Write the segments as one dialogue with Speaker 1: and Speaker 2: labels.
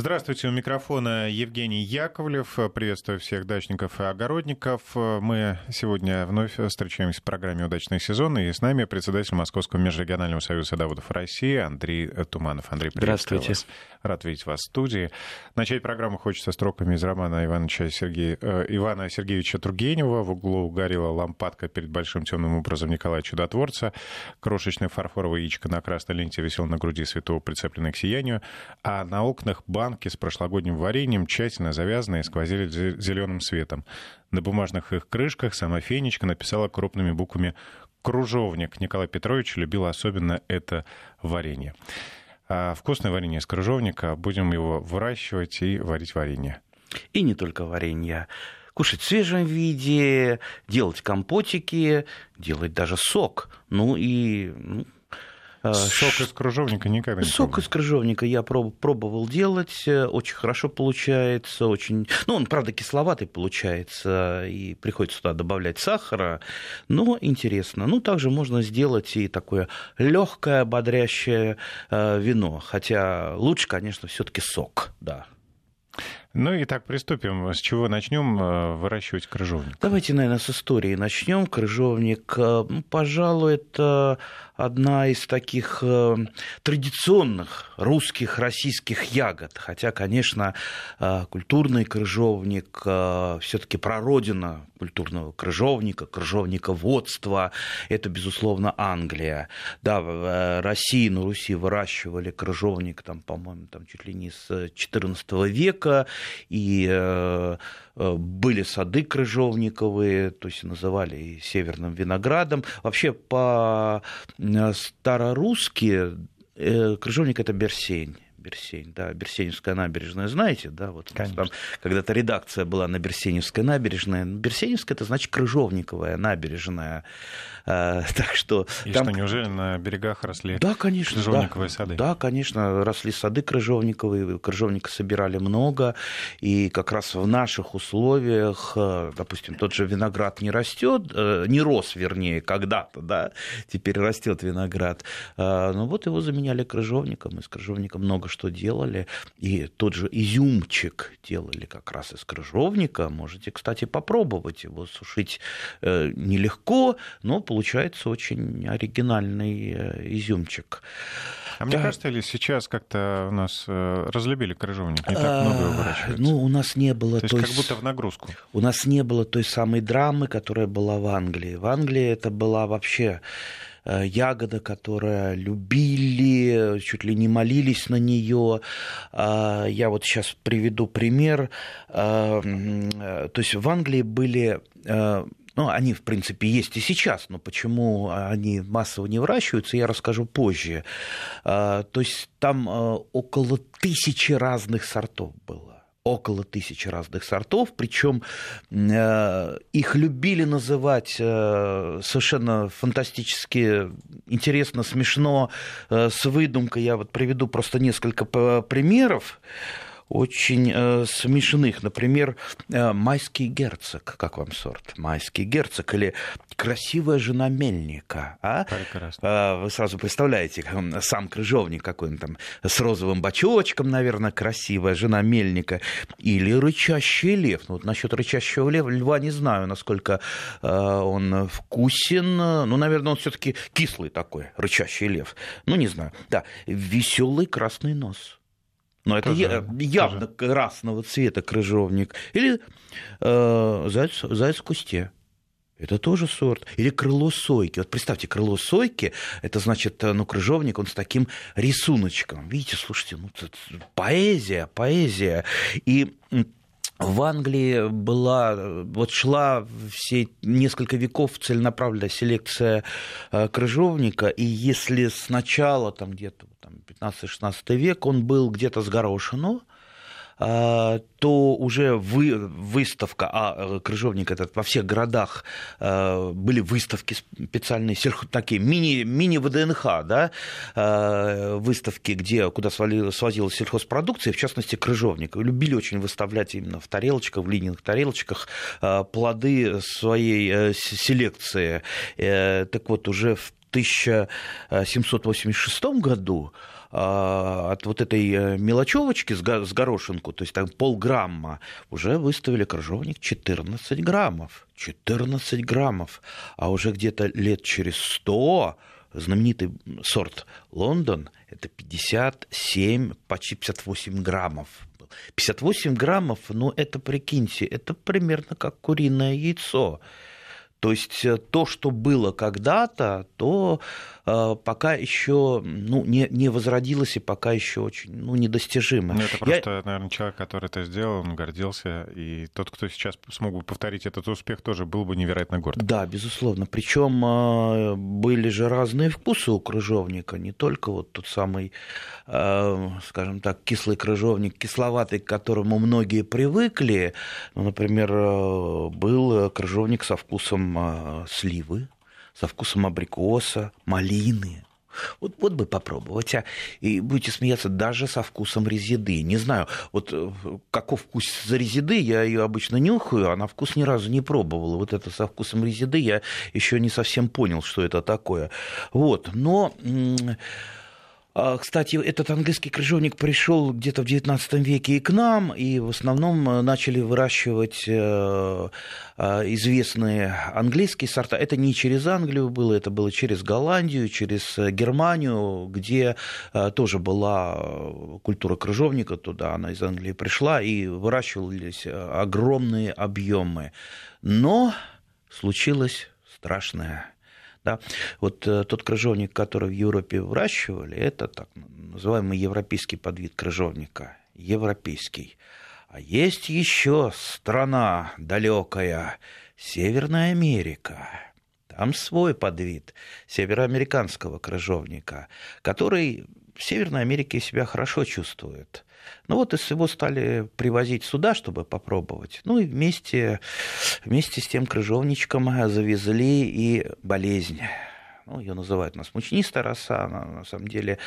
Speaker 1: Здравствуйте, у микрофона Евгений Яковлев. Приветствую всех дачников и огородников. Мы сегодня вновь встречаемся в программе «Удачный сезон», и с нами председатель Московского межрегионального союза садоводов России Андрей Туманов. Андрей,
Speaker 2: Здравствуйте.
Speaker 1: Вас. Рад видеть вас в студии. Начать программу хочется строками из романа Ивановича Сергея, э, Ивана Сергеевича Тургенева «В углу горела лампадка перед большим темным образом Николая Чудотворца». Крошечное фарфоровое яичко на красной ленте висело на груди святого, прицепленное к сиянию, а на окнах банк банки с прошлогодним вареньем, тщательно завязанные, сквозили зеленым светом. На бумажных их крышках сама Фенечка написала крупными буквами «Кружовник». Николай Петрович любил особенно это варенье. А вкусное варенье из кружовника. Будем его выращивать и варить варенье.
Speaker 2: И не только варенье кушать в свежем виде, делать компотики, делать даже сок. Ну и ну,
Speaker 1: сок из крыжовника никогда не
Speaker 2: Сок пробовал. из крыжовника я пробовал делать, э, очень хорошо получается, очень... Ну, он, правда, кисловатый получается, и приходится туда добавлять сахара, но интересно. Ну, также можно сделать и такое легкое, бодрящее э, вино, хотя лучше, конечно, все таки сок, да.
Speaker 1: Ну и так приступим. С чего начнем э, выращивать крыжовник?
Speaker 2: Давайте, наверное, с истории начнем. Крыжовник, ну, пожалуй, это одна из таких э, традиционных русских, российских ягод. Хотя, конечно, э, культурный крыжовник э, все-таки прародина культурного крыжовника, крыжовниководства. Это, безусловно, Англия. Да, в России, на Руси выращивали крыжовник, там, по-моему, там чуть ли не с XIV века. И были сады крыжовниковые, то есть называли и северным виноградом. Вообще по Э, старорусские э, крыжовник это берсень. Берсень, да, Берсеневская набережная, знаете, да, вот там когда-то редакция была на Берсеневской набережной. Берсеневская это значит крыжовниковая набережная. А, так что...
Speaker 1: И там... что, неужели на берегах росли да, конечно, крыжовниковые
Speaker 2: да,
Speaker 1: сады?
Speaker 2: Да, конечно, росли сады крыжовниковые, крыжовника собирали много, и как раз в наших условиях, э, допустим, тот же виноград не растет, э, не рос, вернее, когда-то, да, теперь растет виноград, а, но вот его заменяли крыжовником, из крыжовника много что делали, и тот же изюмчик делали как раз из крыжовника, можете, кстати, попробовать его сушить э, нелегко, но получается очень оригинальный э, изюмчик.
Speaker 1: А мне кажется, ли сейчас как-то у нас э, разлюбили крыжовник, не так много его выращивается?
Speaker 2: Ну, у нас не было...
Speaker 1: То есть той... как будто в нагрузку.
Speaker 2: У нас не было той самой драмы, которая была в Англии. В Англии это была вообще ягода, которая любили, чуть ли не молились на нее. А, я вот сейчас приведу пример. То есть в Англии были ну, они, в принципе, есть и сейчас, но почему они массово не выращиваются, я расскажу позже. А, то есть там а, около тысячи разных сортов было около тысячи разных сортов, причем э, их любили называть э, совершенно фантастически интересно, смешно, э, с выдумкой. Я вот приведу просто несколько примеров очень э, смешных. Например, э, майский герцог. Как вам сорт? Майский герцог или красивая жена мельника. А? Прекрасно. Э, вы сразу представляете, сам крыжовник какой-нибудь там с розовым бачочком, наверное, красивая жена мельника. Или рычащий лев. Ну, вот насчет рычащего лева, льва не знаю, насколько э, он вкусен. Ну, наверное, он все-таки кислый такой, рычащий лев. Ну, не знаю. Да, веселый красный нос но это тоже, явно тоже. красного цвета крыжовник. Или э, заяц, заяц в кусте. Это тоже сорт. Или крыло сойки. Вот представьте, крыло сойки, это значит, ну, крыжовник, он с таким рисуночком. Видите, слушайте, ну, поэзия, поэзия. И в Англии была, вот шла все несколько веков целенаправленная селекция э, крыжовника, и если сначала, там где-то там, 15-16 век, он был где-то с горошину, то уже вы, выставка, а э, крыжовник этот во всех городах э, были выставки специальные, такие мини, мини-ВДНХ, да, э, выставки, где, куда свозилась сельхозпродукция, в частности, крыжовник. Любили очень выставлять именно в тарелочках, в линейных тарелочках плоды своей селекции. Так вот, уже в 1786 году от вот этой мелочевочки с горошинку, то есть там полграмма, уже выставили крыжовник 14 граммов. 14 граммов. А уже где-то лет через 100 знаменитый сорт Лондон, это 57, почти 58 граммов. 58 граммов, ну это, прикиньте, это примерно как куриное яйцо. То есть э, то, что было когда-то, то э, пока еще ну, не, не возродилось и пока еще очень ну, недостижимо. Ну,
Speaker 1: это просто, Я... наверное, человек, который это сделал, он гордился. И тот, кто сейчас смог бы повторить этот успех, тоже был бы невероятно горд.
Speaker 2: Да, безусловно. Причем э, были же разные вкусы у крыжовника, не только вот тот самый, скажем так, кислый крыжовник, кисловатый, к которому многие привыкли. Ну, например, был крыжовник со вкусом сливы, со вкусом абрикоса, малины. Вот, вот бы попробовать, а? И будете смеяться даже со вкусом резиды. Не знаю, вот э, каков вкус за резиды, я ее обычно нюхаю, а на вкус ни разу не пробовал. Вот это со вкусом резиды я еще не совсем понял, что это такое. Вот, но... А, кстати, этот английский крыжовник пришел где-то в XIX веке и к нам, и в основном э, начали выращивать э, э, известные английские сорта. Это не через Англию было, это было через Голландию, через Германию, где тоже была культура крыжовника, туда она из Англии пришла, и выращивались огромные объемы. Но случилось страшное да? Вот э, тот крыжовник, который в Европе выращивали, это так называемый европейский подвид крыжовника. Европейский. А есть еще страна далекая, Северная Америка. Там свой подвид североамериканского крыжовника, который в Северной Америке себя хорошо чувствует. Ну вот из его стали привозить сюда, чтобы попробовать. Ну и вместе, вместе с тем крыжовничком завезли и болезнь. Ну, ее называют у нас мучнистая роса, она, на самом деле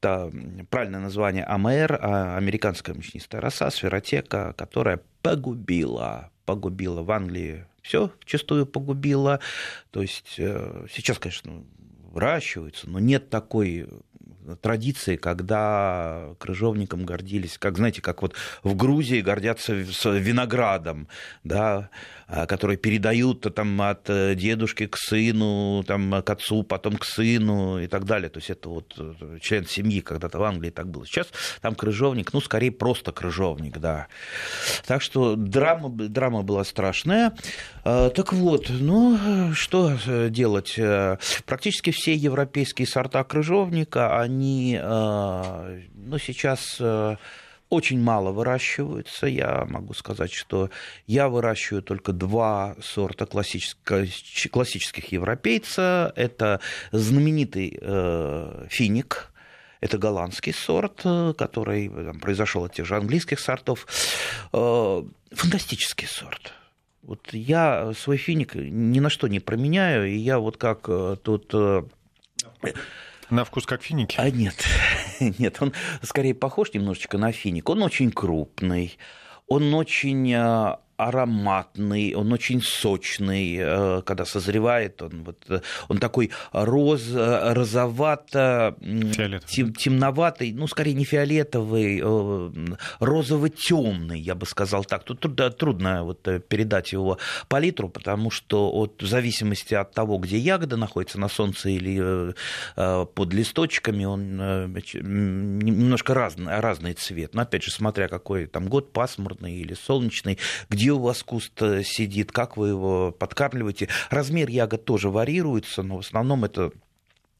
Speaker 2: это правильное название АМР, а американская мучнистая роса, сферотека, которая погубила, погубила в Англии все вчастую погубила. То есть э, сейчас, конечно, выращиваются, но нет такой традиции, когда крыжовником гордились, как, знаете, как вот в Грузии гордятся виноградом, да, а, который передают там от э, дедушки к сыну, там, к отцу, потом к сыну и так далее. То есть это вот э, член семьи, когда-то в Англии так было. Сейчас там крыжовник, ну, скорее просто крыжовник, да. Так что драма, драма была страшная. А, так вот, ну, что делать? Практически все европейские сорта крыжовника, они, ну, сейчас очень мало выращиваются. Я могу сказать, что я выращиваю только два сорта классических, классических европейца. Это знаменитый э, финик, это голландский сорт, э, который там, произошел от тех же английских сортов. Э, фантастический сорт. Вот я свой финик ни на что не променяю, и я вот как э, тут
Speaker 1: на вкус как финики?
Speaker 2: А нет, нет, он скорее похож немножечко на финик. Он очень крупный, он очень а, ароматный, он очень сочный, э, когда созревает, он, вот, э, он такой роз, розовато, тем, темноватый, ну, скорее не фиолетовый, э, розово-темный, я бы сказал так. Тут трудно, трудно вот передать его палитру, потому что от, в зависимости от того, где ягода находится, на солнце или под листочками, он немножко разный, разный цвет. Но опять же, смотря какой там год, пасмурный или солнечный, где где у вас куст э, сидит, как вы его подкармливаете. Размер ягод тоже варьируется, но в основном это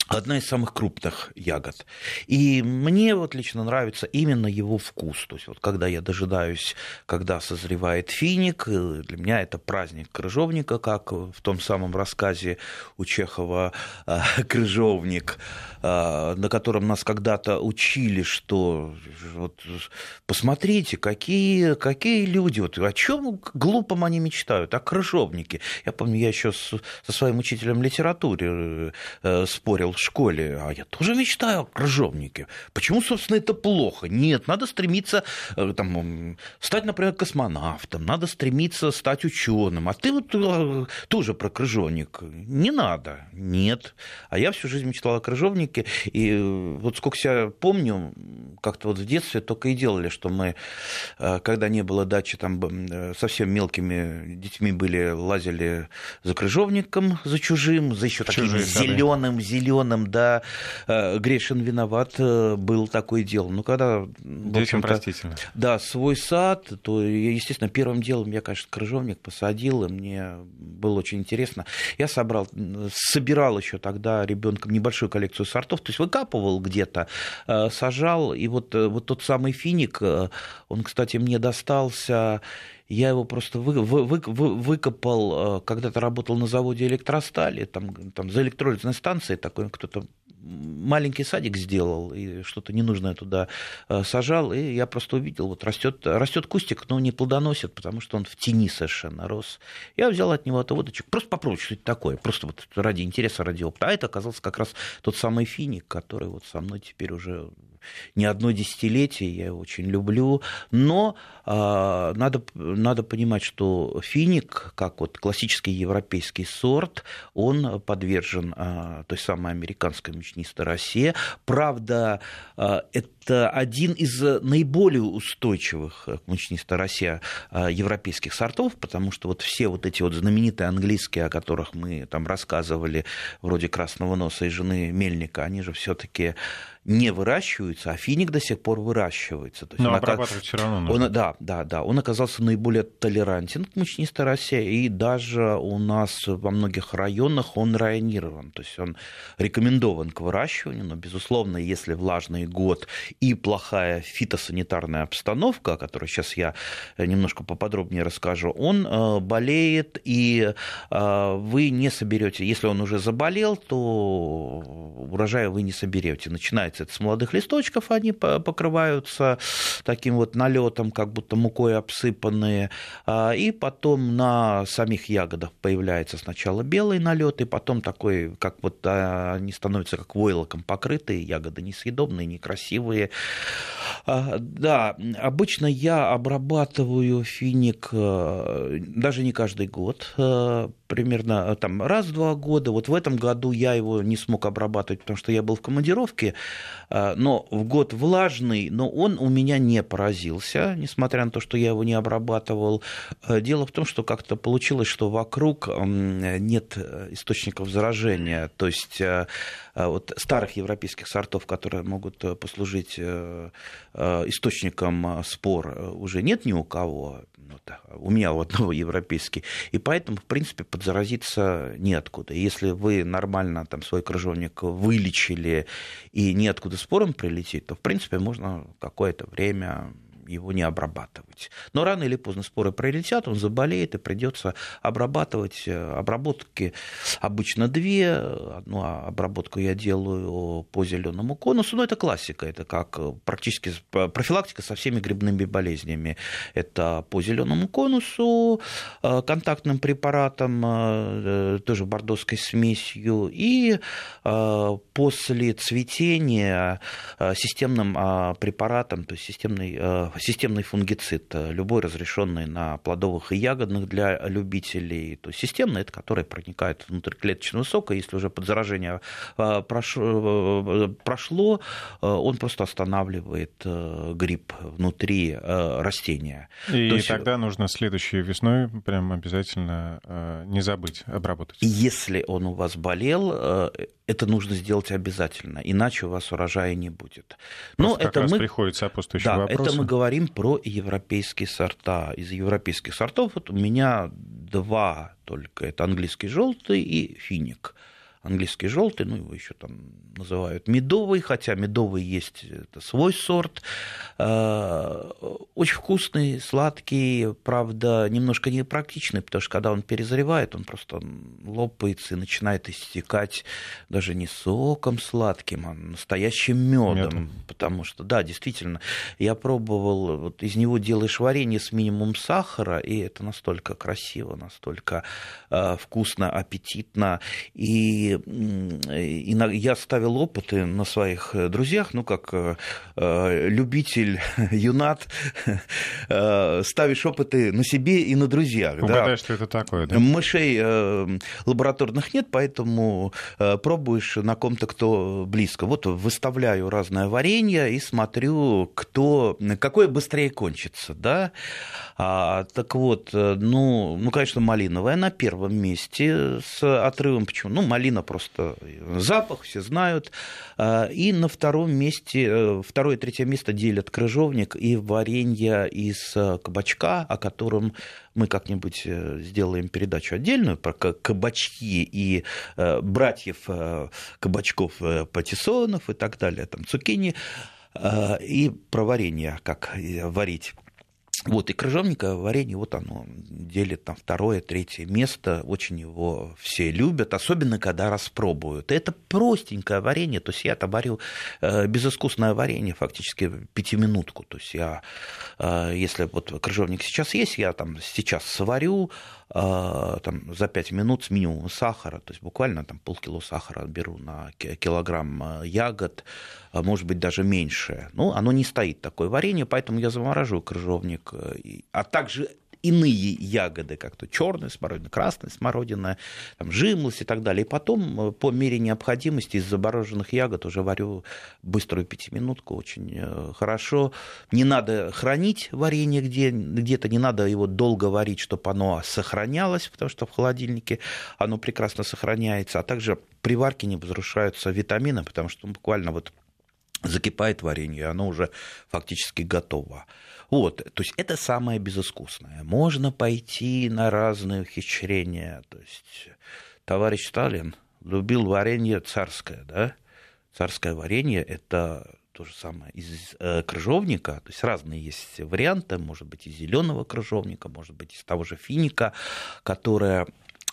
Speaker 2: одна из самых крупных ягод. И мне вот лично нравится именно его вкус. То есть вот когда я дожидаюсь, когда созревает финик, э, для меня это праздник крыжовника, как в том самом рассказе у Чехова э, «Крыжовник», на котором нас когда-то учили, что вот посмотрите, какие, какие люди, вот о чем глупом они мечтают, о крыжовнике. Я помню, я еще со своим учителем литературы спорил, в школе, а я тоже мечтаю о крыжовнике. Почему, собственно, это плохо? Нет, надо стремиться э, там, стать, например, космонавтом, надо стремиться стать ученым. А ты вот э, тоже про крыжовник. Не надо. Нет. А я всю жизнь мечтал о крыжовнике. И э, вот сколько себя помню, как-то вот в детстве только и делали, что мы, когда не было дачи, там совсем мелкими детьми были, лазили за крыжовником, за чужим, за еще таким зеленым, зеленым, да. Грешин виноват был такое дело. Ну, когда...
Speaker 1: Детям простительно.
Speaker 2: Да, свой сад, то, естественно, первым делом я, конечно, крыжовник посадил, и мне было очень интересно. Я собрал, собирал еще тогда ребенком небольшую коллекцию сортов, то есть выкапывал где-то, э, сажал, и вот, э, вот тот самый финик, э, он, кстати, мне достался. Я его просто вы, вы, вы, выкопал, когда-то работал на заводе электростали, там, там за электролизной станцией такой кто-то маленький садик сделал и что-то ненужное туда э, сажал, и я просто увидел, вот растет, растет кустик, но не плодоносит, потому что он в тени совершенно рос. Я взял от него отводочек, просто попробовать, что это такое, просто вот ради интереса, ради опыта. А это оказался как раз тот самый финик, который вот со мной теперь уже не одно десятилетие, я его очень люблю, но э, надо, надо понимать, что финик, как вот классический европейский сорт, он подвержен э, той самой американской мучнистой росе. Правда, э, это один из наиболее устойчивых к мучнистой росе э, европейских сортов, потому что вот все вот эти вот знаменитые английские, о которых мы там рассказывали, вроде красного носа и жены Мельника, они же все-таки не выращиваются, а финик до сих пор выращивается.
Speaker 1: То есть Но он обрабатывать ока... все равно
Speaker 2: нужно. Он, да, да, да. Он оказался наиболее толерантен к мучнистой росе, и даже у нас во многих районах он районирован. То есть он рекомендован к выращиванию, но, безусловно, если влажный год и плохая фитосанитарная обстановка, о которой сейчас я немножко поподробнее расскажу, он э, болеет, и э, вы не соберете, если он уже заболел, то урожая вы не соберете. Начинается это с молодых листочков, они покрываются таким вот налетом, как будто мукой обсыпанные, а, и потом на самих ягодах появляется сначала белый налет, и потом такой, как вот а, они становятся как войлоком покрытые, ягоды несъедобные, некрасивые. А, да, обычно я обрабатываю финик даже не каждый год, примерно там раз в два года. Вот в этом году я его не смог обрабатывать, потому что я был в командировке, а, но в год влажный, но он у меня не поразился, несмотря на то, что я его не обрабатывал. А, дело в том, что как-то получилось, что вокруг нет источников заражения, то есть вот старых европейских сортов, которые могут э, послужить э, э, источником спор, уже нет ни у кого вот, у меня у одного европейский, и поэтому, в принципе, подзаразиться неоткуда. Если вы нормально там свой крыжовник вылечили и неоткуда спором прилететь, то, в принципе, можно какое-то время его не обрабатывать. Но рано или поздно споры пролетят, он заболеет, и придется обрабатывать. Э, обработки обычно две. Одну обработку я делаю по зеленому конусу, но это классика, это как практически профилактика со всеми грибными болезнями. Это по зеленому конусу, э, контактным препаратом, э, тоже бордоской смесью, и после цветения системным препаратом, то есть системный системный фунгицид, э, любой разрешенный на плодовых и ягодных для любителей. То есть системный, это который проникает внутрь клеточного сока, если уже подзаражение э, прошло, э, прошло он просто останавливает гриб внутри растения.
Speaker 1: И То есть... тогда нужно следующей весной прям обязательно не забыть обработать.
Speaker 2: Если он у вас болел, это нужно сделать обязательно, иначе у вас урожая не будет.
Speaker 1: Но это мы... приходит сопутствующий
Speaker 2: да,
Speaker 1: вопрос.
Speaker 2: это мы говорим про европейские сорта. Из европейских сортов вот у меня два только. Это английский желтый и финик английский желтый, ну его еще там называют медовый, хотя медовый есть это свой сорт. Э, очень вкусный, сладкий, правда, немножко непрактичный, потому что когда он перезревает, он просто лопается и начинает истекать даже не соком сладким, а настоящим медом. Медом. Потому что, да, действительно, я пробовал, вот из него делаешь варенье с минимум сахара, и это настолько красиво, настолько э, вкусно, аппетитно. И И я ставил опыты на своих друзьях, ну, как любитель, юнат, ставишь опыты на себе и на друзьях.
Speaker 1: Угадай, да. что это такое, да?
Speaker 2: Мышей лабораторных нет, поэтому пробуешь на ком-то, кто близко. Вот выставляю разное варенье и смотрю, кто, какое быстрее кончится, да. А, так вот, ну, ну, конечно, малиновая на первом месте с отрывом. Почему? Ну, малина просто запах, все знают. А, и на втором месте, э, второе и третье место делят крыжовник и варенье из э, кабачка, о котором мы как-нибудь э, сделаем передачу отдельную про кабачки и братьев кабачков патиссонов и так далее, там цукини, и про варенье, как варить. Вот, и крыжовника варенье, вот оно делит там второе, третье место, очень его все любят, особенно когда распробуют. Это простенькое варенье, то есть я-то варю э, безыскусное варенье, фактически пятиминутку, то есть я, э, если вот крыжовник сейчас есть, я там сейчас сварю, там, за 5 минут с минимумом сахара, то есть буквально там полкило сахара беру на килограмм ягод, а может быть, даже меньше. Ну, оно не стоит, такое варенье, поэтому я замораживаю крыжовник, э, а также иные ягоды, как то черная смородина, красная смородина, там, жимлость и так далее. И потом, э, по мере необходимости, из замороженных ягод уже варю быструю пятиминутку, очень э, хорошо. Не надо хранить варенье где, где-то, не надо его долго варить, чтобы оно сохранялось, потому что в холодильнике оно прекрасно сохраняется, а также при варке не разрушаются витамины, потому что ну, буквально вот закипает варенье, и оно уже фактически готово. Вот, то есть это самое безыскусное. Можно пойти на разные ухищрения. То есть товарищ Сталин любил варенье царское, да? Царское варенье – это то же самое из э, крыжовника, то есть разные есть варианты, может быть, из зеленого крыжовника, может быть, из того же финика, которое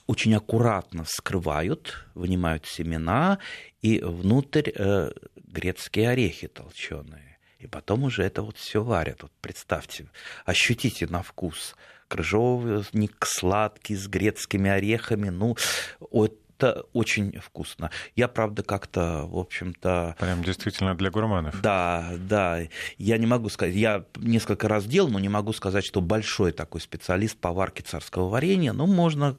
Speaker 2: очень аккуратно скрывают, вынимают семена, и внутрь э, грецкие орехи толченые. И потом уже это вот все варят. Вот представьте, ощутите на вкус крыжовник сладкий с грецкими орехами. Ну, это очень вкусно. Я, правда, как-то, в общем-то...
Speaker 1: Прям действительно для гурманов.
Speaker 2: Да, да. Я не могу сказать... Я несколько раз делал, но не могу сказать, что большой такой специалист по варке царского варенья. Ну, можно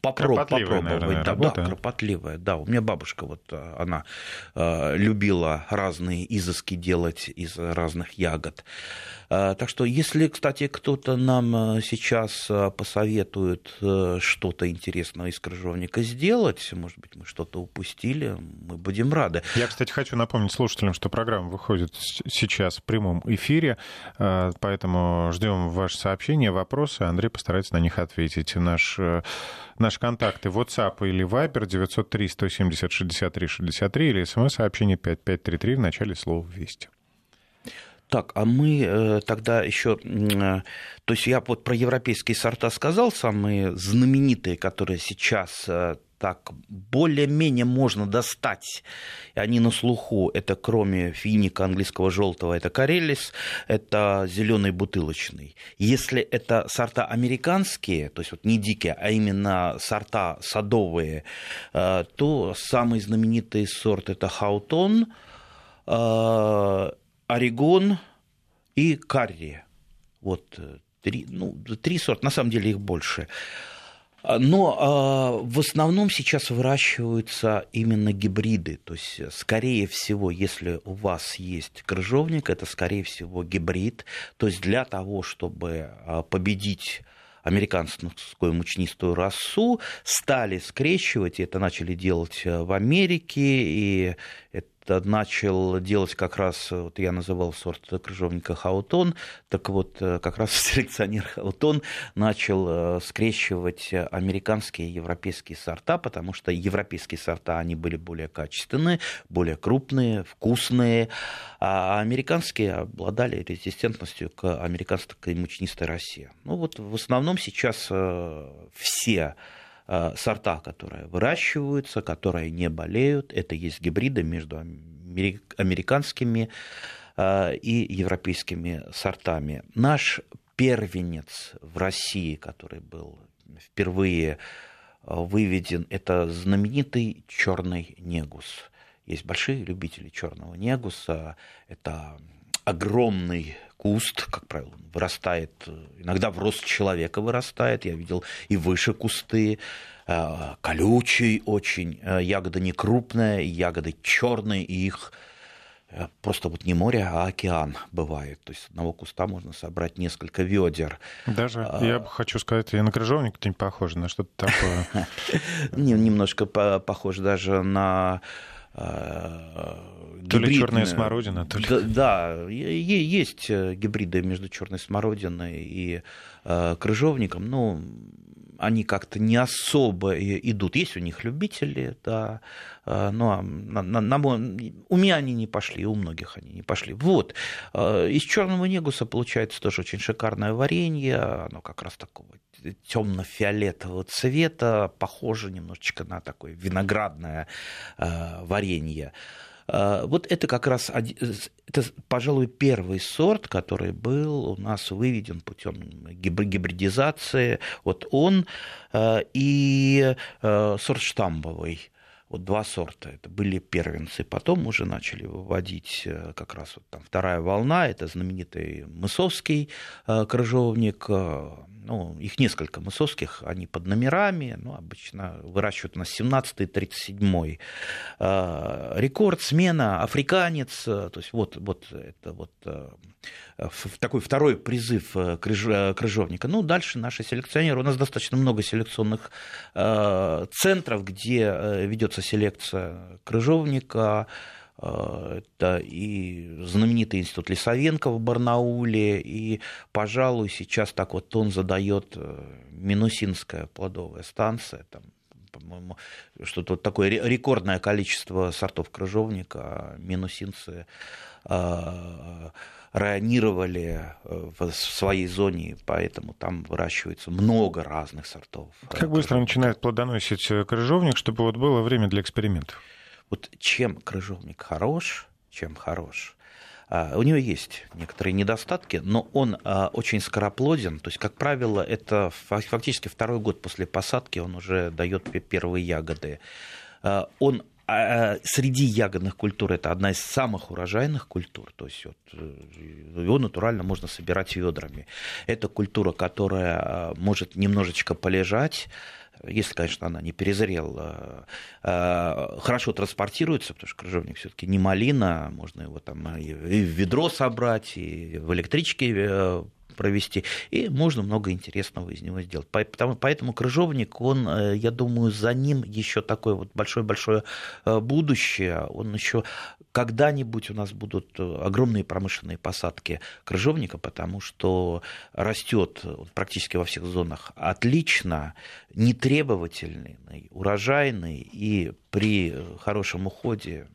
Speaker 2: попроб, попробовать. Наверное, да, работа. да, кропотливая. Да, у меня бабушка, вот э, она э, любила разные изыски делать из разных ягод. Э, так что, если, кстати, кто-то нам сейчас посоветует что-то интересное из крыжовника сделать, может быть, мы что-то упустили, мы будем рады.
Speaker 1: Я, кстати, хочу напомнить слушателям, что программа выходит сейчас в прямом эфире, поэтому ждем ваши сообщения, вопросы. Андрей постарается на них ответить. Наш Наши контакты WhatsApp или Viber 903 170 63 63 или смс-сообщение 5533 в начале слова «Вести».
Speaker 2: Так, а мы э, тогда еще, э, то есть я вот про европейские сорта сказал, самые знаменитые, которые сейчас э, так более-менее можно достать. Они на слуху. Это кроме финика английского желтого, это карелис, это зеленый бутылочный. Если это сорта американские, то есть вот не дикие, а именно сорта садовые, то самый знаменитый сорт это хаутон, орегон и карри. Вот э, три, ну, три сорта, на самом деле их больше. А, но а, в основном сейчас выращиваются именно гибриды. То есть, скорее всего, если у вас есть крыжовник, это, скорее всего, гибрид. То есть, для того, чтобы а, победить американскую мучнистую расу, стали скрещивать, и это начали делать в Америке, и это начал делать как раз, вот я называл сорт крыжовника Хаутон, так вот э, как раз селекционер Хаутон начал э, скрещивать американские и европейские сорта, потому что европейские сорта, они были более качественные, более крупные, вкусные, а американские обладали резистентностью к американской мучнистой росе. Ну вот в основном сейчас э, все Э, сорта, которые выращиваются, которые не болеют. Это есть гибриды между американскими э, и европейскими сортами. Наш первенец в России, который был впервые выведен, это знаменитый черный негус. Есть большие любители черного негуса. Это огромный куст, как правило, вырастает, иногда в рост человека вырастает. Я видел и выше кусты колючий очень, ягода не крупная, ягоды черные, и их Э, просто вот не море, а океан бывает. То есть с одного куста можно собрать несколько ведер.
Speaker 1: Даже, а... я хочу сказать, и на крыжовник не похоже, на что-то такое.
Speaker 2: Немножко похоже даже на
Speaker 1: то ли черная смородина, то ли...
Speaker 2: Да, есть э, гибриды между черной смородиной и э, крыжовником, но они как-то не особо идут. Есть у них любители, да, а, но на, на, на, у меня они не пошли, у многих они не пошли. Вот, а, из черного негуса получается тоже очень шикарное варенье, оно как раз такого темно-фиолетового цвета, похоже немножечко на такое виноградное а, варенье. А, вот это как раз, это, пожалуй, первый сорт, который был у нас выведен путем гибридизации. Вот он а, и а, сорт штамбовый вот два сорта, это были первенцы. Потом уже начали выводить э, как раз вот там вторая волна, это знаменитый мысовский крыжовник, ну, их несколько мысовских, они под номерами, ну, обычно выращивают 17-й, 37-й. Рекорд, смена, африканец, то есть вот, вот это вот э, такой второй призыв э, крыжовника. Ну, дальше наши селекционеры, у нас достаточно много селекционных э, центров, где ведется селекция крыжовника, это и знаменитый институт Лисовенко в Барнауле, и, пожалуй, сейчас так вот он задает э, Минусинская плодовая станция, там, по-моему, что-то вот такое рекордное количество сортов крыжовника а минусинцы э, районировали э, в своей зоне, поэтому там выращивается много разных сортов.
Speaker 1: Как быстро начинает плодоносить крыжовник, чтобы вот было время для экспериментов?
Speaker 2: Вот чем крыжовник хорош, чем хорош, а, у него есть некоторые недостатки, но он а, очень скороплоден. То есть, как правило, это фактически второй год после посадки он уже дает первые ягоды. А, он среди ягодных культур это одна из самых урожайных культур, то есть вот, э, его натурально можно собирать ведрами. Это культура, которая может немножечко полежать, если, конечно, она не перезрела, э, хорошо транспортируется, потому что крыжовник все-таки не малина, можно его там и в ведро собрать, и в электричке э, провести, и можно много интересного из него сделать. Поэтому, поэтому крыжовник, он, э, я думаю, за ним еще такое вот большое-большое э, будущее, он еще когда-нибудь у нас будут э, огромные промышленные посадки крыжовника, потому что растет практически во всех зонах отлично, нетребовательный, урожайный и при хорошем уходе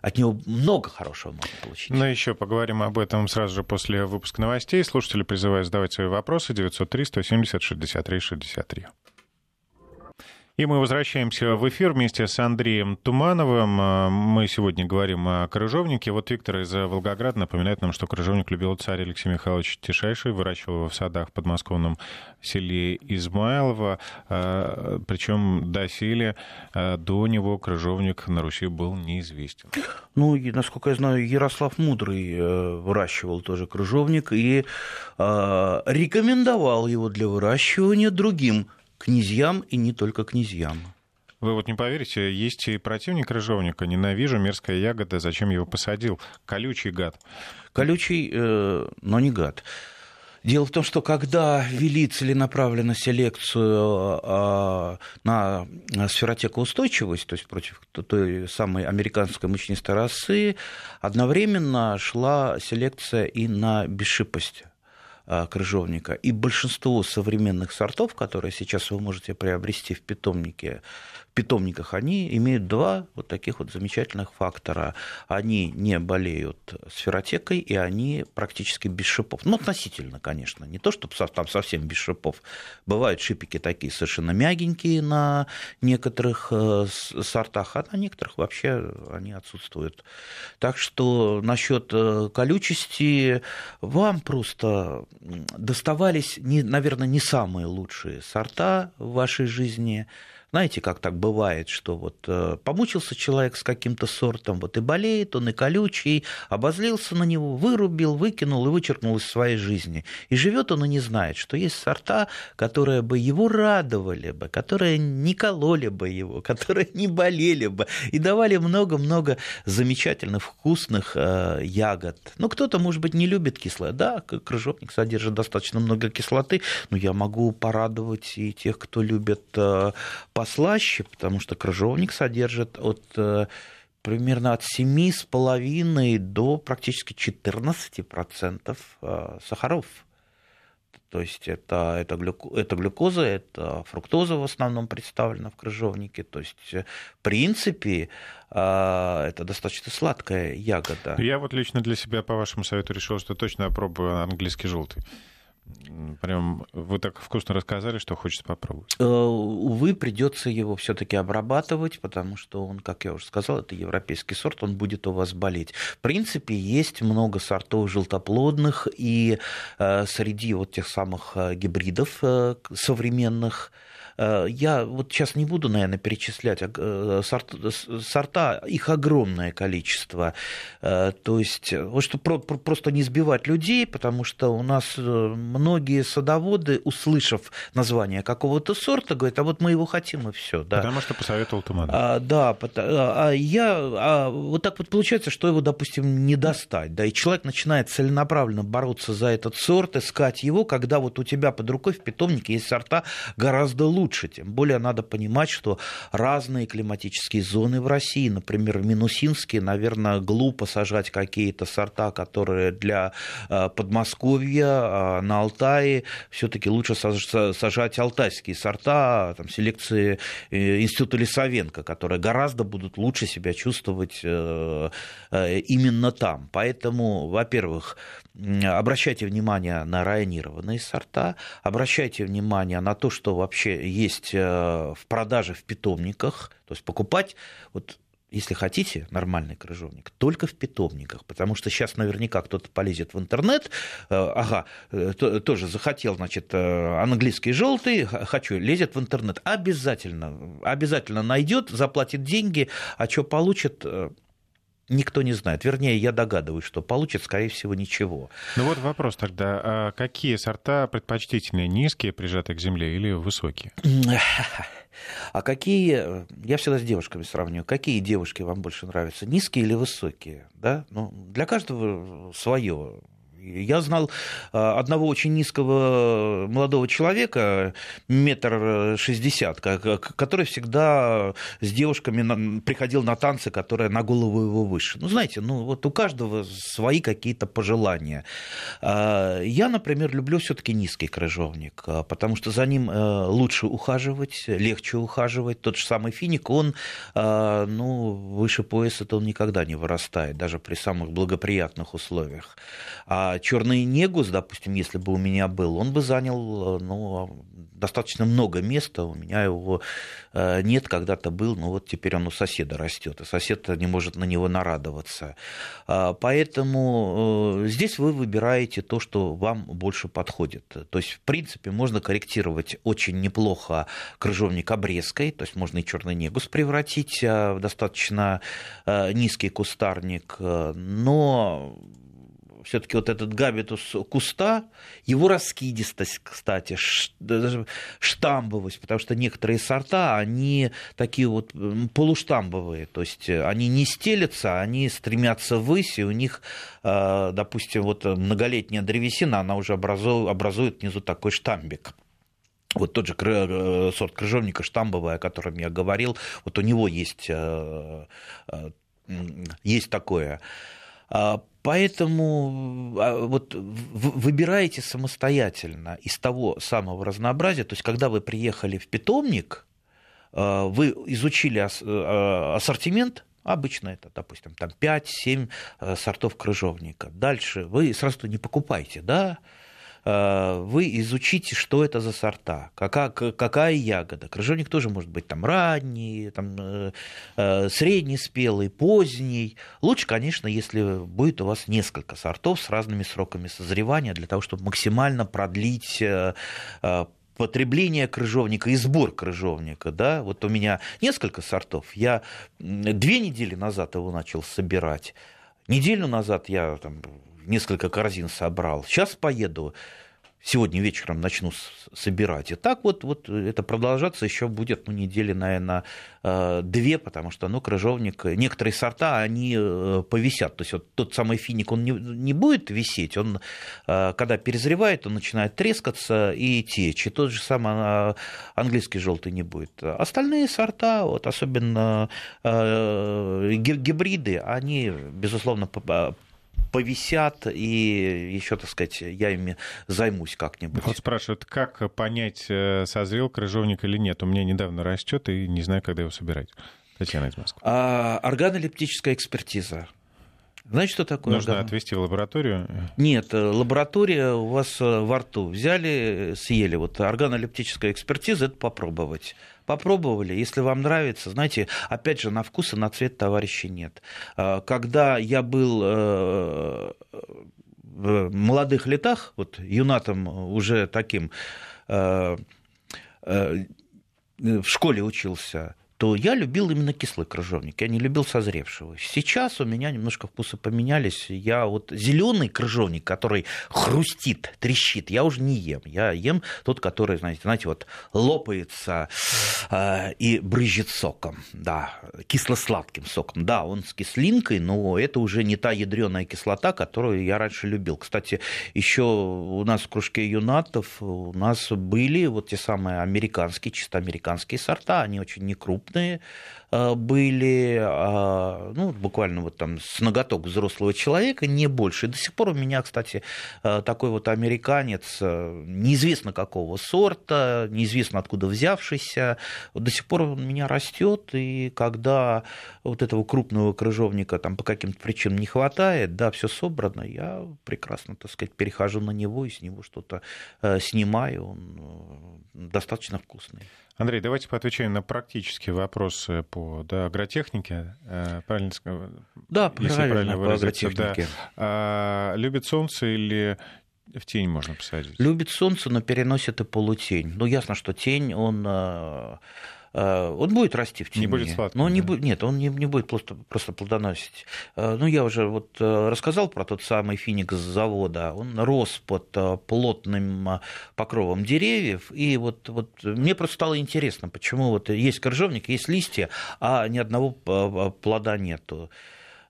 Speaker 2: от него много хорошего можно получить.
Speaker 1: Ну, еще поговорим об этом сразу же после выпуска новостей. Слушатели призываю задавать свои вопросы 903 170 63 63. И мы возвращаемся в эфир вместе с Андреем Тумановым. А, мы сегодня говорим о крыжовнике. Вот Виктор из Волгограда напоминает нам, что крыжовник любил царь Алексей Михайлович Тишайший, выращивал его в садах в подмосковном селе Измайлово. А, Причем до селя, а, до него крыжовник на Руси был неизвестен.
Speaker 2: Ну, и, насколько я знаю, Ярослав Мудрый э, выращивал тоже крыжовник и рекомендовал его для выращивания другим князьям и не только князьям.
Speaker 1: Вы вот не поверите, есть и противник крыжовника. Ненавижу мерзкая ягода. Зачем его посадил? Колючий гад.
Speaker 2: Колючий, э, но не гад. Дело в том, что когда ввели целенаправленно селекцию э, на сферотекоустойчивость, то есть против той самой американской мучнистой расы, одновременно шла селекция и на бесшипость а, крыжовника. И большинство современных сортов, которые сейчас вы можете приобрести в питомнике, питомниках, они имеют два вот таких вот замечательных фактора. Они не болеют сферотекой, и они практически без шипов. Ну, относительно, конечно. Не то, чтобы там совсем без шипов. Бывают шипики такие совершенно мягенькие на некоторых э, сортах, а на некоторых вообще они отсутствуют. Так что насчет э, колючести вам просто доставались, не, наверное, не самые лучшие сорта в вашей жизни. Знаете, как так бывает, что вот э, помучился человек с каким-то сортом, вот и болеет, он и колючий, обозлился на него, вырубил, выкинул и вычеркнул из своей жизни. И живет он и не знает, что есть сорта, которые бы его радовали бы, которые не кололи бы его, которые не болели бы и давали много-много замечательных, вкусных э, ягод. Ну, кто-то, может быть, не любит кислое. Да, крыжовник содержит достаточно много кислоты, но я могу порадовать и тех, кто любит э, послаще, потому что крыжовник содержит от э, примерно от 7,5 до практически 14% э, сахаров. То есть это, это, глюко, это глюкоза, это фруктоза в основном представлена в крыжовнике. То есть, э, в принципе, это достаточно сладкая ягода.
Speaker 1: Я вот лично для себя по вашему совету решил, что точно опробую английский желтый. Прям вы так вкусно рассказали, что хочется попробовать. Э,
Speaker 2: увы, придется его все-таки обрабатывать, потому что он, как я уже сказал, это европейский сорт, он будет у вас болеть. В принципе, есть много сортов желтоплодных, и э, среди вот тех самых э, гибридов современных я вот сейчас не буду, наверное, перечислять э, сорта, их огромное количество. Э, то есть, вот что просто не сбивать людей, потому что у нас многие садоводы, услышав название какого-то сорта, говорят, а вот мы его хотим и все.
Speaker 1: Да. Потому что посоветовал туман.
Speaker 2: А, да, а я а вот так вот получается, что его, допустим, не достать. Да, и человек начинает целенаправленно бороться за этот сорт, искать его, когда вот у тебя под рукой в питомнике есть сорта гораздо лучше лучше. Тем более надо понимать, что разные климатические зоны в России, например, в Минусинске, наверное, глупо сажать какие-то сорта, которые для э, Подмосковья, а на Алтае все-таки лучше сажать алтайские сорта, там, селекции э, Института Лисовенко, которые гораздо будут лучше себя чувствовать э, именно там. Поэтому, во-первых, обращайте внимание на районированные сорта, обращайте внимание на то, что вообще есть э, в продаже в питомниках, то есть покупать вот если хотите, нормальный крыжовник, только в питомниках, потому что сейчас наверняка кто-то полезет в интернет, э, ага, э, тоже захотел, значит, английский желтый, хочу, лезет в интернет, обязательно, обязательно найдет, заплатит деньги, а что получит, никто не знает. Вернее, я догадываюсь, что получит, скорее всего, ничего.
Speaker 1: Ну вот вопрос тогда. А какие сорта предпочтительнее? Низкие, прижатые к земле, или высокие?
Speaker 2: А какие, я всегда с девушками сравниваю, какие девушки вам больше нравятся, низкие или высокие? Да? Ну, для каждого свое. Я знал а, одного очень низкого молодого человека, метр шестьдесят, который всегда с девушками приходил на танцы, которые на голову его выше. Ну, знаете, ну вот у каждого свои какие-то пожелания. Я, например, люблю все-таки низкий крыжовник, потому что за ним э, лучше ухаживать, легче ухаживать. Тот же самый финик, он ну, выше пояса-то он никогда не вырастает, даже при самых благоприятных условиях. А черный негус, допустим, если бы у меня был, он бы занял ну, достаточно много места. У меня его э, нет, когда-то был, но вот теперь он у соседа растет, и сосед не может на него нарадоваться. А, поэтому э, здесь вы выбираете то, что вам больше подходит. То есть, в принципе, можно корректировать очень неплохо крыжовник обрезкой, то есть можно и черный негус превратить э, в достаточно низкий кустарник, но все-таки вот этот габитус куста, его раскидистость, кстати, штамбовость, потому что некоторые сорта, они такие вот полуштамбовые, то есть э, они не стелятся, они стремятся ввысь, и у них, э, допустим, вот многолетняя древесина, она уже образует, образует внизу такой штамбик. Вот тот же э, сорт крыжовника штамбовый, о котором я говорил, вот у него есть, есть такое. Поэтому а, вот выбираете самостоятельно из того самого разнообразия. То есть, когда вы приехали в питомник, а, вы изучили а, ассортимент, Обычно это, допустим, там 5-7 сортов крыжовника. Дальше вы сразу не покупаете, да, вы изучите, что это за сорта, какая, какая ягода. Крыжовник тоже может быть там ранний, там, средний спелый, поздний. Лучше, конечно, если будет у вас несколько сортов с разными сроками созревания, для того, чтобы максимально продлить потребление крыжовника и сбор крыжовника, да, вот у меня несколько сортов, я две недели назад его начал собирать, неделю назад я там несколько корзин собрал, сейчас поеду, сегодня вечером начну собирать. И так вот, вот это продолжаться еще будет, ну, недели, наверное, э, две, потому что, ну, крыжовник, некоторые сорта, они э, повисят. То есть вот тот самый финик, он не, не будет висеть, он, э, когда перезревает, он начинает трескаться и течь. И тот же самый английский желтый не будет. Остальные сорта, вот особенно гибриды, они, безусловно, повисят, и еще, так сказать, я ими займусь как-нибудь.
Speaker 1: Вот спрашивают, как понять, э, созрел крыжовник или нет? У меня недавно растет, и не знаю, когда его собирать. Татьяна из Москвы.
Speaker 2: А, органолептическая экспертиза. Знаете, что такое?
Speaker 1: Нужно орган? отвезти в лабораторию?
Speaker 2: Нет, э, лаборатория у вас э, во рту. Взяли, съели. Вот органолептическая экспертиза – это попробовать попробовали, если вам нравится, знаете, опять же, на вкус и на цвет товарищей нет. А, когда я был э, в молодых летах, вот юнатом уже таким, э, э, в школе учился, то я любил именно кислый крыжовник, я не любил созревшего. Сейчас у меня немножко вкусы поменялись. Я вот зеленый крыжовник, который хрустит, трещит, я уже не ем. Я ем тот, который, знаете, знаете вот лопается э, и брызжет соком, да, кисло-сладким соком. Да, он с кислинкой, но это уже не та ядреная кислота, которую я раньше любил. Кстати, еще у нас в кружке юнатов у нас были вот те самые американские, чисто американские сорта, они очень не крупные крупные э, были, а, ну, буквально вот там с ноготок взрослого человека, не больше. И до сих пор у меня, кстати, э, такой вот американец, э, неизвестно какого сорта, неизвестно откуда взявшийся, до сих пор он у меня растет, и когда вот этого крупного крыжовника там по каким-то причинам не хватает, да, все собрано, я прекрасно, так сказать, перехожу на него и с него что-то снимаю, он достаточно вкусный.
Speaker 1: Андрей, давайте поотвечаем на практические вопросы по да, агротехнике. Э, правильно сказать?
Speaker 2: Да, если правильно, по агротехнике.
Speaker 1: Да. А, любит солнце или в тень можно посадить?
Speaker 2: Любит солнце, но переносит и полутень. Ну, ясно, что тень, он Э, он будет расти в тени.
Speaker 1: Не будет сладким,
Speaker 2: но он
Speaker 1: да?
Speaker 2: не будет, Нет, он не, не будет просто, просто плодоносить. Э, ну, я уже вот э, рассказал про тот самый финикс с завода. Он рос под плотным покровом деревьев. И вот, вот мне просто стало интересно, почему вот есть коржовник, есть листья, а ни одного плода нету.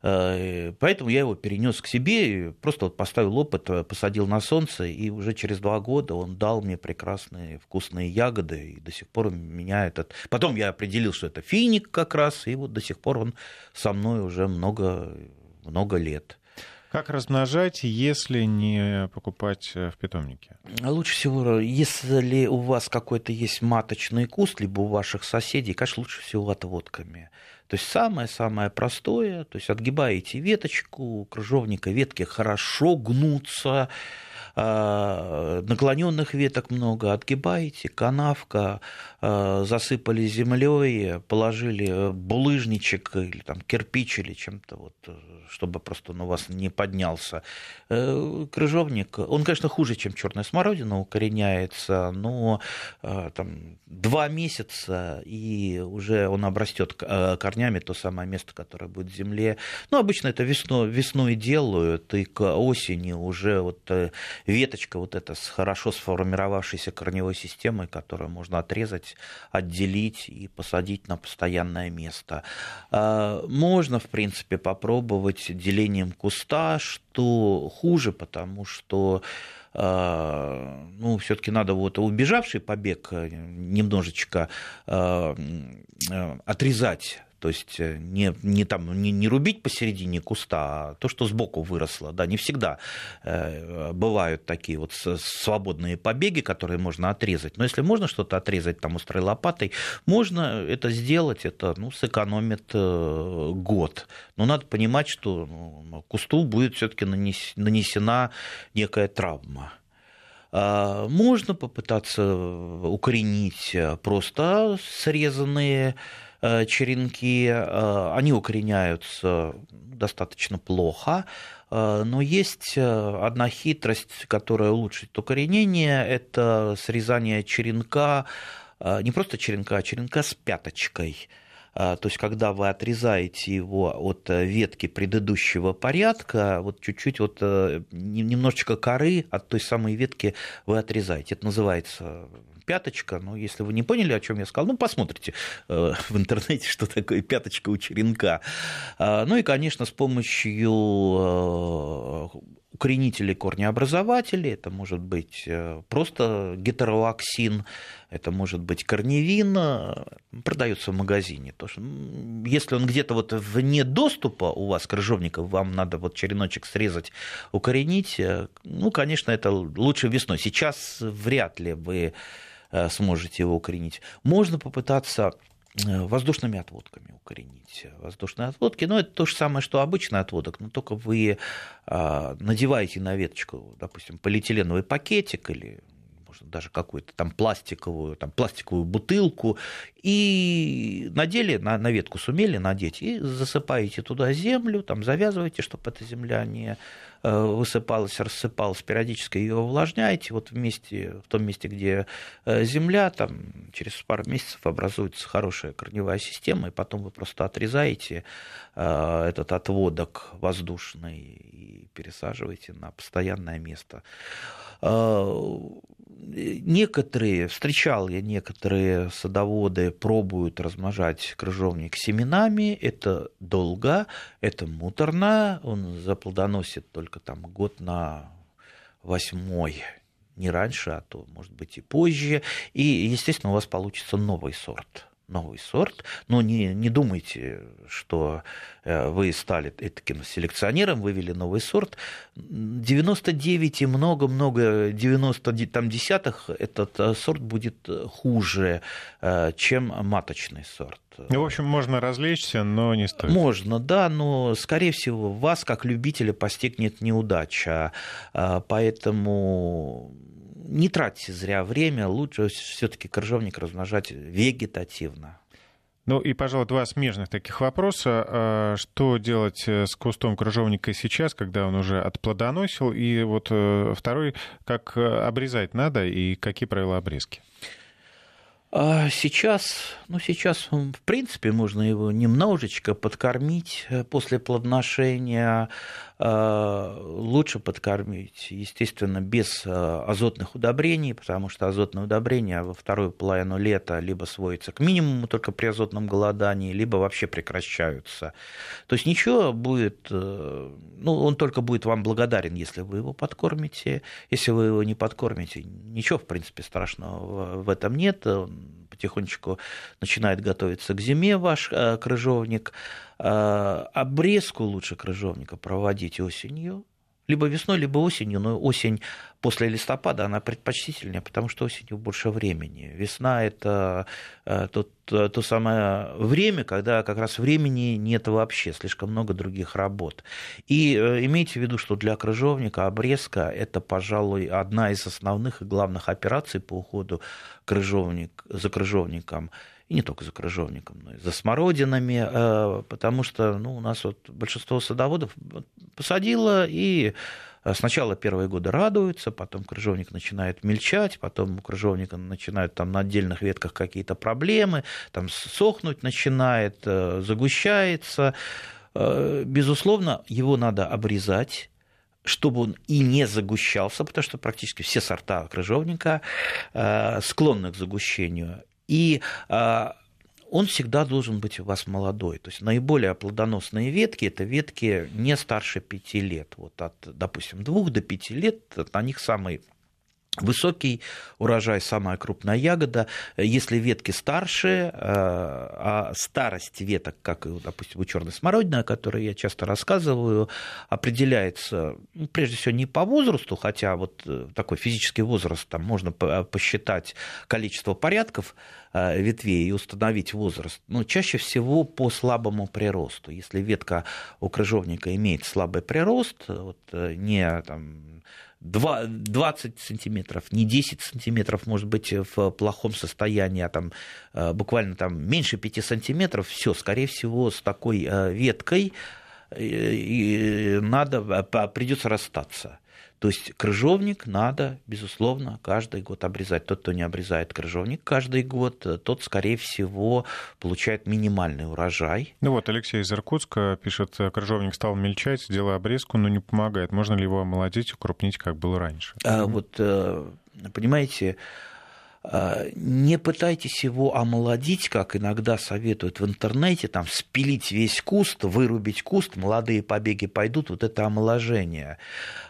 Speaker 2: Э, поэтому я его перенес к себе, просто вот поставил опыт, э, посадил на солнце, и уже через два года он дал мне прекрасные вкусные ягоды, и до сих пор меня этот... Потом я определил, что это финик как раз, и вот до сих пор он со мной уже много, много лет.
Speaker 1: Как размножать, если не покупать э, в питомнике?
Speaker 2: Лучше всего, если у вас какой-то есть маточный куст, либо у ваших соседей, конечно, лучше всего отводками. То есть самое-самое простое, то есть отгибаете веточку, крыжовника ветки хорошо гнутся, наклоненных веток много, отгибаете, канавка, а, засыпали землей, положили булыжничек или там кирпич или чем-то, вот, чтобы просто он у вас не поднялся. Э, крыжовник, он, конечно, хуже, чем черная смородина, укореняется, но там два месяца, и уже он обрастет корнями то самое место, которое будет в земле. Ну, обычно это весной, весной делают, и к осени уже вот э, веточка вот эта с хорошо сформировавшейся корневой системой, которую можно отрезать, отделить и посадить на постоянное место. А, можно, в принципе, попробовать делением куста, что хуже, потому что а, ну, все-таки надо вот убежавший побег немножечко а, отрезать то есть э, не, не, там, не, не рубить посередине куста, а то, что сбоку выросло. Да, не всегда э, бывают такие вот свободные побеги, которые можно отрезать. Но если можно что-то отрезать там острой лопатой, можно это сделать, это ну, сэкономит э, год. Но надо понимать, что ну, кусту будет все-таки нанесена некая травма. Можно попытаться укоренить просто срезанные черенки, они укореняются достаточно плохо, но есть одна хитрость, которая улучшит укоренение, это срезание черенка, не просто черенка, а черенка с пяточкой – то есть, когда вы отрезаете его от э, ветки предыдущего порядка, вот чуть-чуть вот э, немножечко коры от той самой ветки вы отрезаете. Это называется пяточка. Но если вы не поняли, о чем я сказал, ну, посмотрите э, в интернете, что такое пяточка у черенка. А, ну и, конечно, с помощью укоренители корнеобразователи, это может быть э, просто гетероаксин, это может быть корневин, э, продается в магазине. Если он где-то вот вне доступа у вас, крыжовников, вам надо вот череночек срезать, укоренить, э, ну, конечно, это лучше весной. Сейчас вряд ли вы сможете его укоренить. Можно попытаться Э, воздушными отводками укоренить. Воздушные отводки, ну, это то же самое, что обычный отводок, но только вы надеваете на веточку, допустим, полиэтиленовый пакетик или можно даже какую-то там пластиковую, там пластиковую бутылку, и надели, на, на ветку сумели надеть, и засыпаете туда землю, там завязываете, чтобы эта земля не э, высыпалась, рассыпалась, периодически ее увлажняете, вот вместе, в том месте, где э, земля, там через пару месяцев образуется хорошая корневая система, и потом вы просто отрезаете э, этот отводок воздушный и пересаживаете на постоянное место некоторые, встречал я некоторые садоводы пробуют размножать крыжовник семенами. Это долго, это муторно. Он заплодоносит только там год на восьмой не раньше, а то, может быть, и позже. И, естественно, у вас получится новый сорт новый сорт, но не, не думайте, что э, вы стали таким селекционером, вывели новый сорт. 99 и много-много 90 там, десятых этот э, сорт будет хуже, э, чем маточный сорт.
Speaker 1: Ну, в общем, можно развлечься, но не стоит.
Speaker 2: Можно, да, но, скорее всего, вас, как любителя, постигнет неудача. Поэтому не тратьте зря время, лучше все-таки крыжовник размножать вегетативно.
Speaker 1: Ну и, пожалуй, два смежных таких вопроса. А, что делать э, с кустом крыжовника сейчас, когда он уже отплодоносил? И вот э, второй, как э, обрезать надо и какие правила обрезки?
Speaker 2: А сейчас, ну сейчас, в принципе, можно его немножечко подкормить после плодоношения, лучше подкормить, естественно, без э, азотных удобрений, потому что азотные удобрения во вторую половину лета либо сводятся к минимуму только при азотном голодании, либо вообще прекращаются. То есть ничего будет, э, ну, он только будет вам благодарен, если вы его подкормите. Если вы его не подкормите, ничего, в принципе, страшного в этом нет. Он потихонечку начинает готовиться к зиме ваш крыжовник. А, обрезку лучше крыжовника проводить осенью, либо весной, либо осенью, но осень после листопада, она предпочтительнее, потому что осенью больше времени. Весна – это э, то, то самое время, когда как раз времени нет вообще, слишком много других работ. И э, имейте в виду, что для крыжовника обрезка – это, пожалуй, одна из основных и главных операций по уходу крыжовник, за крыжовником – и не только за крыжовником, но и за смородинами, э, потому что ну, у нас вот большинство садоводов посадило и э, Сначала первые годы радуются, потом крыжовник начинает мельчать, потом у крыжовника начинают там на отдельных ветках какие-то проблемы, там сохнуть начинает, э, загущается. Безусловно, его надо обрезать, чтобы он и не загущался, потому что практически все сорта крыжовника склонны к загущению. И а, он всегда должен быть у вас молодой. То есть наиболее плодоносные ветки – это ветки не старше пяти лет. Вот от, допустим, двух до пяти лет на них самый Высокий урожай, самая крупная ягода. Если ветки старше, а старость веток, как, допустим, у черной смородины, о которой я часто рассказываю, определяется, ну, прежде всего, не по возрасту, хотя вот э, такой физический возраст, там можно посчитать количество порядков э, ветвей и установить возраст, но чаще всего по слабому приросту. Если ветка у крыжовника имеет слабый прирост, вот, э, не там, 20 сантиметров, не 10 сантиметров, может быть, в плохом состоянии, а там буквально там меньше 5 сантиметров, все, скорее всего, с такой веткой надо, придется расстаться. То есть крыжовник надо, безусловно, каждый год обрезать. Тот, кто не обрезает крыжовник каждый год, тот, скорее всего, получает минимальный урожай.
Speaker 1: Ну вот, Алексей из Иркутска пишет, крыжовник стал мельчать, делая обрезку, но не помогает. Можно ли его омолодить, укрупнить, как было раньше?
Speaker 2: А, вот, э, понимаете, не пытайтесь его омолодить, как иногда советуют в интернете, там спилить весь куст, вырубить куст, молодые побеги пойдут, вот это омоложение.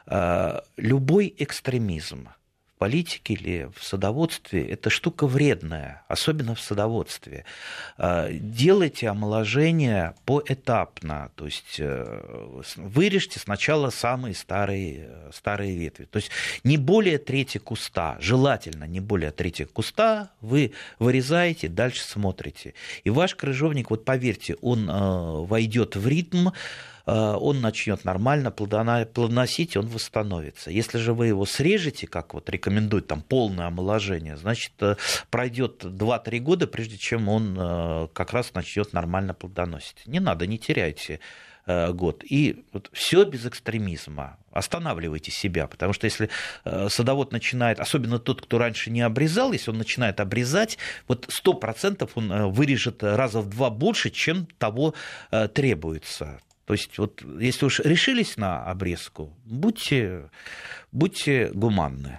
Speaker 2: А, любой экстремизм – политике или в садоводстве это штука вредная, особенно в садоводстве. А, делайте омоложение поэтапно, то есть э, вырежьте сначала самые старые, старые ветви. То есть не более трети куста, желательно не более трети куста вы вырезаете, дальше смотрите. И ваш крыжовник, вот поверьте, он э, войдет в ритм, Э, он начнет нормально плодоносить, он восстановится. Если же вы его срежете, как вот рекомендуют там полное омоложение, значит, э, пройдет 2-3 года, прежде чем он э, как раз начнет нормально плодоносить. Не надо, не теряйте год. И вот все без экстремизма. Останавливайте себя, потому что если садовод начинает, особенно тот, кто раньше не обрезал, если он начинает обрезать, вот 100% он вырежет раза в два больше, чем того требуется. То есть, вот, если уж решились на обрезку, будьте, будьте гуманны.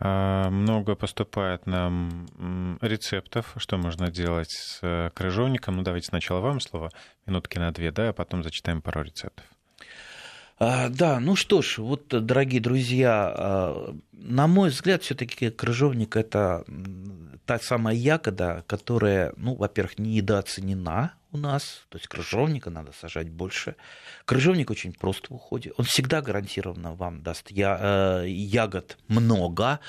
Speaker 1: А, много поступает нам рецептов, что можно делать с э, крыжовником. Ну, давайте сначала вам слово, минутки на две, да, а потом зачитаем пару рецептов.
Speaker 2: А, да, ну что ж, вот, дорогие друзья, а, на мой взгляд, все-таки крыжовник это та самая ягода, которая, ну, во-первых, недооценена у нас, то есть крыжовника надо сажать больше. Крыжовник очень просто в уходе, он всегда гарантированно вам даст я, э, ягод много.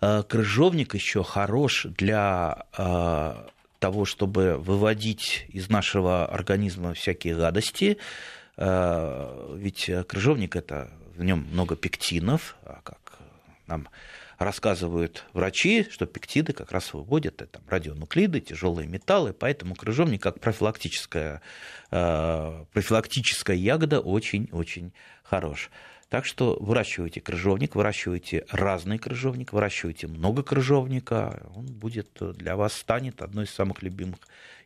Speaker 2: Э, крыжовник еще хорош для э, того, чтобы выводить из нашего организма всякие гадости. Э, ведь крыжовник это в нем много пектинов, а как нам рассказывают врачи, что пектиды как раз выводят это, радионуклиды, тяжелые металлы, поэтому крыжовник как профилактическая, э, профилактическая ягода очень-очень хорош. Так что выращивайте крыжовник, выращивайте разный крыжовник, выращивайте много крыжовника, он будет для вас станет одной из самых любимых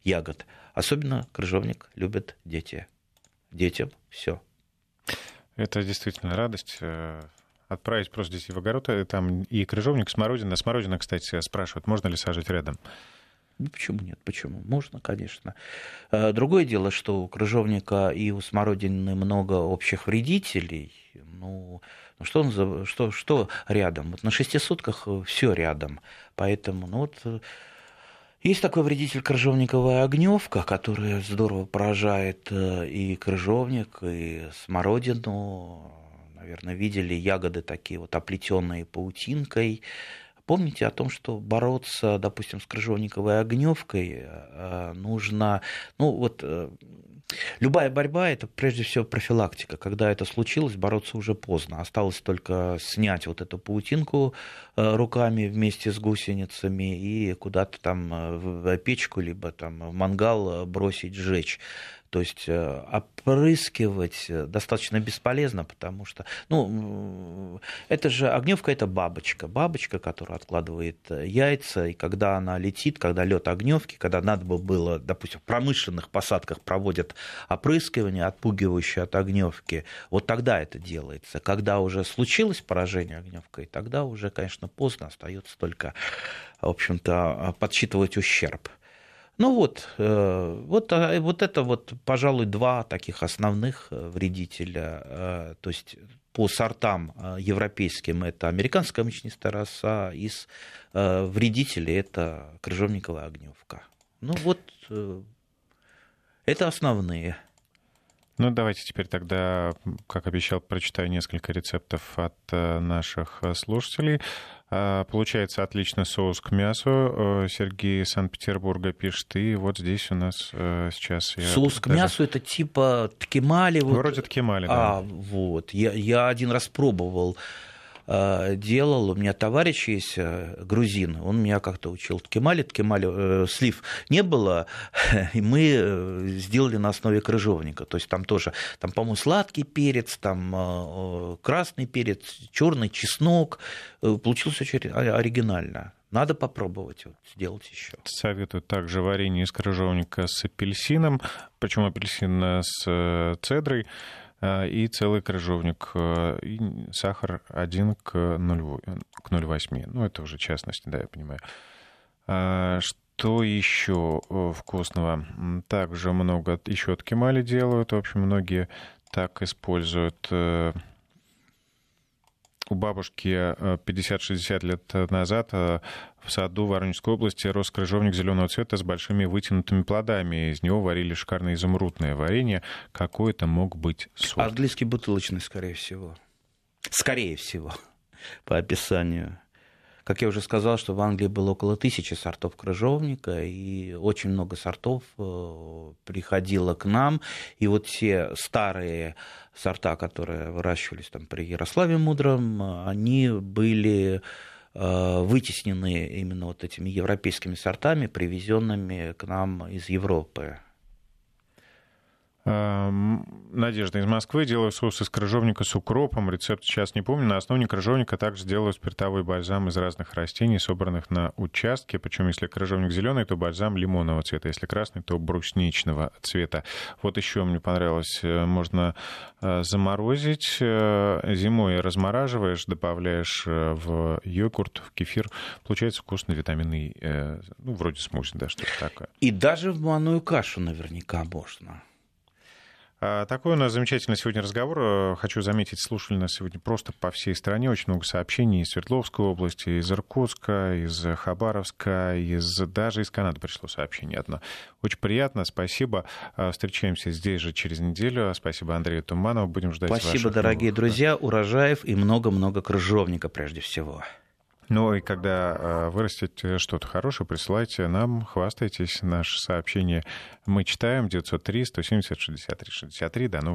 Speaker 2: ягод. Особенно крыжовник любят дети. Детям все.
Speaker 1: Это действительно радость э, отправить просто детей в огород, э, там и крыжовник, смородина. Смородина, кстати, спрашивают, можно ли сажать рядом.
Speaker 2: Ну, почему нет? Почему? Можно, конечно. Э, другое дело, что у крыжовника и у смородины много общих вредителей. Ну, ну что, он за, что, что рядом? Вот на шести сутках э, все рядом. Поэтому, ну вот, есть такой вредитель крыжовниковая огневка, которая здорово поражает и крыжовник, и смородину, наверное, видели ягоды такие вот оплетенные паутинкой. Помните о том, что бороться, допустим, с крыжовниковой огневкой э, нужно, ну вот э, Любая борьба – это прежде всего профилактика. Когда это случилось, бороться уже поздно. Осталось только снять вот эту паутинку э, руками вместе с гусеницами и куда-то там в печку, либо там в мангал бросить, сжечь. То есть э, опрыскивать э, достаточно бесполезно, потому что, ну, это же огневка это бабочка, бабочка, которая откладывает э, яйца, и когда она летит, когда лед огневки, когда надо было, допустим, в промышленных посадках проводят опрыскивание, отпугивающее от огневки, вот тогда это делается. Когда уже случилось поражение огневкой, тогда уже, конечно, поздно, остается только, в общем-то, подсчитывать ущерб. Ну вот, э, вот, а, вот это вот, пожалуй, два таких основных э, вредителя. Э, то есть по сортам европейским это американская мучнистая роса, из вредителей это крыжовниковая огневка. Ну вот, это основные.
Speaker 1: Ну, давайте теперь тогда, как обещал, прочитаю несколько рецептов от наших слушателей. А, получается отличный соус к мясу. Сергей из Санкт-Петербурга пишет. И вот здесь у нас сейчас...
Speaker 2: Соус к даже... мясу это типа ткемали?
Speaker 1: Вот... Вроде ткемали, да.
Speaker 2: А, вот. Я, я один раз пробовал Э, делал. У меня товарищ есть э, грузин, он меня как-то учил ткемали, ткемали, э, слив не было, и мы сделали на основе крыжовника. То есть там тоже, там, по-моему, сладкий перец, там красный перец, черный чеснок. Получилось очень оригинально. Надо попробовать вот, сделать еще.
Speaker 1: Советуют также варенье из крыжовника с апельсином, причем апельсин с цедрой. Э, и целый крыжовник, э, и сахар 1 к 0,8. Ну, это уже частности, да, я понимаю. А, что еще э, вкусного? Также много еще от кемали делают. В общем, многие так используют у бабушки 50-60 э, лет назад э, в саду Воронежской области рос крыжовник зеленого цвета с большими вытянутыми плодами. Из него варили шикарное изумрудное варенье. Какой это мог быть сорт?
Speaker 2: Английский бутылочный, скорее всего. Скорее всего, по описанию. Как я уже сказал, что в Англии было около тысячи сортов крыжовника, и очень много сортов э, приходило к нам. И вот все старые сорта, которые выращивались там при Ярославе Мудром, они были э, вытеснены именно вот этими европейскими сортами, привезенными к нам из Европы.
Speaker 1: Надежда из Москвы. Делаю соус из крыжовника с укропом. Рецепт сейчас не помню. На основе крыжовника также делаю спиртовой бальзам из разных растений, собранных на участке. Причем, если крыжовник зеленый, то бальзам лимонного цвета. Если красный, то брусничного цвета. Вот еще мне понравилось. Э, можно э, заморозить. Э, зимой размораживаешь, добавляешь в йогурт, в кефир. Получается вкусный витаминный, ну, вроде смузи, да, что-то такое.
Speaker 2: И даже в манную кашу наверняка можно.
Speaker 1: А, такой у нас замечательный сегодня разговор. Э, хочу заметить, слушали нас сегодня просто по всей стране. Очень много сообщений из Свердловской области, из Иркутска, из Хабаровска, из... даже из Канады пришло сообщение одно. Очень приятно, спасибо. А, встречаемся здесь же через неделю. Спасибо Андрею Туманову. Будем ждать
Speaker 2: Спасибо, дорогие друзья. Урожаев и много-много крыжовника прежде всего.
Speaker 1: Ну и когда э, вырастете что-то хорошее, присылайте нам, хвастайтесь. Наше сообщение мы читаем 903 170 63 63. До новых встреч.